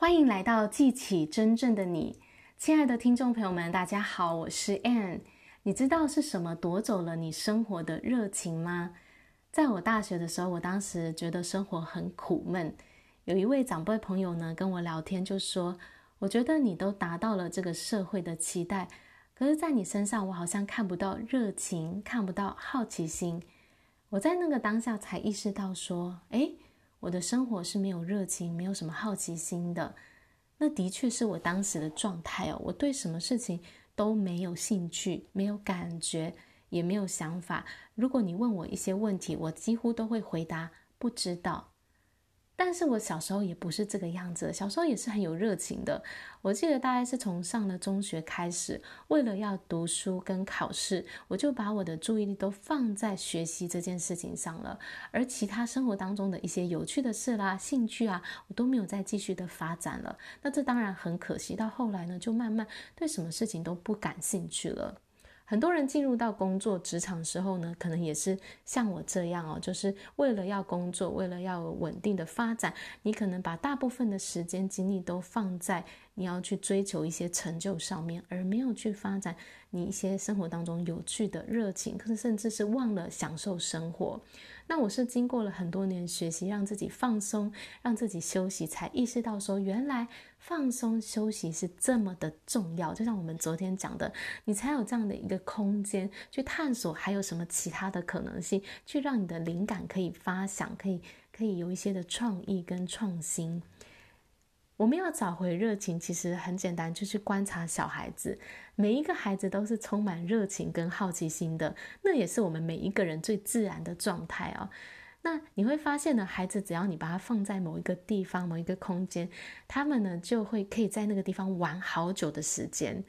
欢迎来到记起真正的你，亲爱的听众朋友们，大家好，我是 Anne。你知道是什么夺走了你生活的热情吗？在我大学的时候，我当时觉得生活很苦闷。有一位长辈朋友呢跟我聊天，就说：“我觉得你都达到了这个社会的期待，可是，在你身上，我好像看不到热情，看不到好奇心。”我在那个当下才意识到说：“诶。”我的生活是没有热情，没有什么好奇心的。那的确是我当时的状态哦。我对什么事情都没有兴趣，没有感觉，也没有想法。如果你问我一些问题，我几乎都会回答不知道。但是我小时候也不是这个样子，小时候也是很有热情的。我记得大概是从上了中学开始，为了要读书跟考试，我就把我的注意力都放在学习这件事情上了，而其他生活当中的一些有趣的事啦、兴趣啊，我都没有再继续的发展了。那这当然很可惜，到后来呢，就慢慢对什么事情都不感兴趣了。很多人进入到工作职场时候呢，可能也是像我这样哦，就是为了要工作，为了要稳定的发展，你可能把大部分的时间精力都放在你要去追求一些成就上面，而没有去发展你一些生活当中有趣的热情，可是甚至是忘了享受生活。那我是经过了很多年学习，让自己放松，让自己休息，才意识到说，原来放松休息是这么的重要。就像我们昨天讲的，你才有这样的一个空间去探索，还有什么其他的可能性，去让你的灵感可以发想，可以可以有一些的创意跟创新。我们要找回热情，其实很简单，就去观察小孩子。每一个孩子都是充满热情跟好奇心的，那也是我们每一个人最自然的状态哦。那你会发现呢，孩子只要你把他放在某一个地方、某一个空间，他们呢就会可以在那个地方玩好久的时间，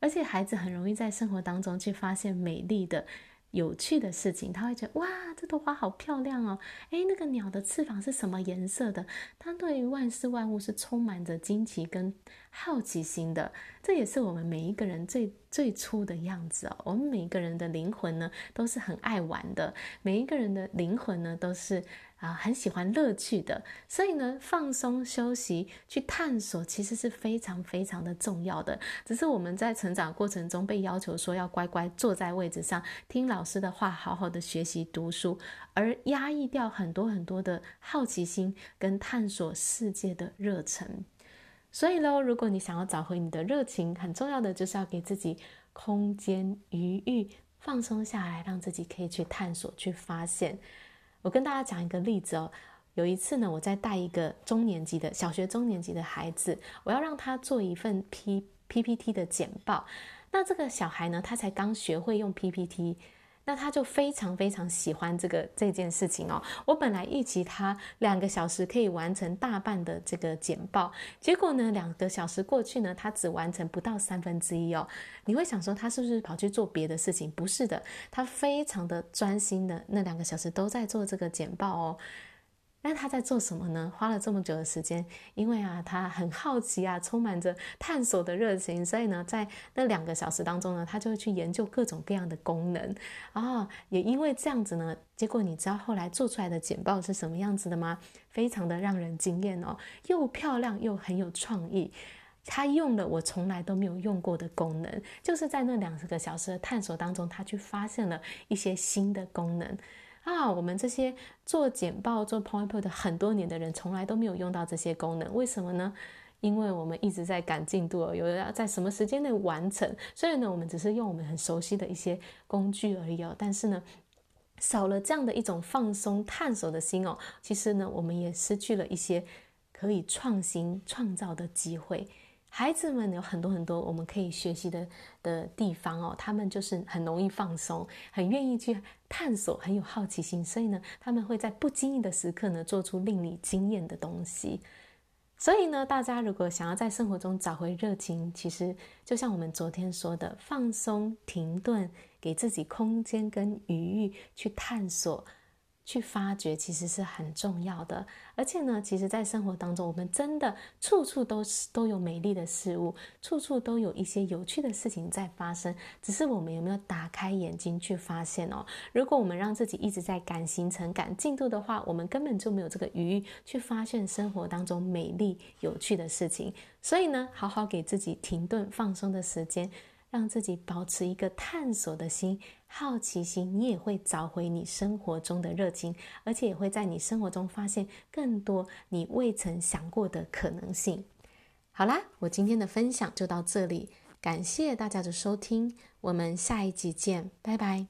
而且孩子很容易在生活当中去发现美丽的。有趣的事情，他会觉得哇，这朵花好漂亮哦！诶，那个鸟的翅膀是什么颜色的？他对于万事万物是充满着惊奇跟好奇心的。这也是我们每一个人最最初的样子哦。我们每一个人的灵魂呢，都是很爱玩的。每一个人的灵魂呢，都是。啊，很喜欢乐趣的，所以呢，放松休息去探索，其实是非常非常的重要的。只是我们在成长过程中被要求说要乖乖坐在位置上，听老师的话，好好的学习读书，而压抑掉很多很多的好奇心跟探索世界的热忱。所以喽，如果你想要找回你的热情，很重要的就是要给自己空间余裕，放松下来，让自己可以去探索、去发现。我跟大家讲一个例子哦，有一次呢，我在带一个中年级的小学中年级的孩子，我要让他做一份 P PPT 的简报。那这个小孩呢，他才刚学会用 PPT。那他就非常非常喜欢这个这件事情哦。我本来预期他两个小时可以完成大半的这个简报，结果呢，两个小时过去呢，他只完成不到三分之一哦。你会想说他是不是跑去做别的事情？不是的，他非常的专心的，那两个小时都在做这个简报哦。那他在做什么呢？花了这么久的时间，因为啊，他很好奇啊，充满着探索的热情，所以呢，在那两个小时当中呢，他就会去研究各种各样的功能啊。也因为这样子呢，结果你知道后来做出来的简报是什么样子的吗？非常的让人惊艳哦，又漂亮又很有创意。他用了我从来都没有用过的功能，就是在那两个小时的探索当中，他去发现了一些新的功能。啊，我们这些做简报、做 PowerPoint 的很多年的人，从来都没有用到这些功能，为什么呢？因为我们一直在赶进度，有人要在什么时间内完成，所以呢，我们只是用我们很熟悉的一些工具而已哦。但是呢，少了这样的一种放松、探索的心哦，其实呢，我们也失去了一些可以创新、创造的机会。孩子们有很多很多我们可以学习的的地方哦，他们就是很容易放松，很愿意去探索，很有好奇心，所以呢，他们会在不经意的时刻呢，做出令你惊艳的东西。所以呢，大家如果想要在生活中找回热情，其实就像我们昨天说的，放松、停顿，给自己空间跟余裕去探索。去发掘其实是很重要的，而且呢，其实，在生活当中，我们真的处处都是都有美丽的事物，处处都有一些有趣的事情在发生，只是我们有没有打开眼睛去发现哦？如果我们让自己一直在赶行程、赶进度的话，我们根本就没有这个余裕去发现生活当中美丽有趣的事情。所以呢，好好给自己停顿、放松的时间。让自己保持一个探索的心、好奇心，你也会找回你生活中的热情，而且也会在你生活中发现更多你未曾想过的可能性。好啦，我今天的分享就到这里，感谢大家的收听，我们下一集见，拜拜。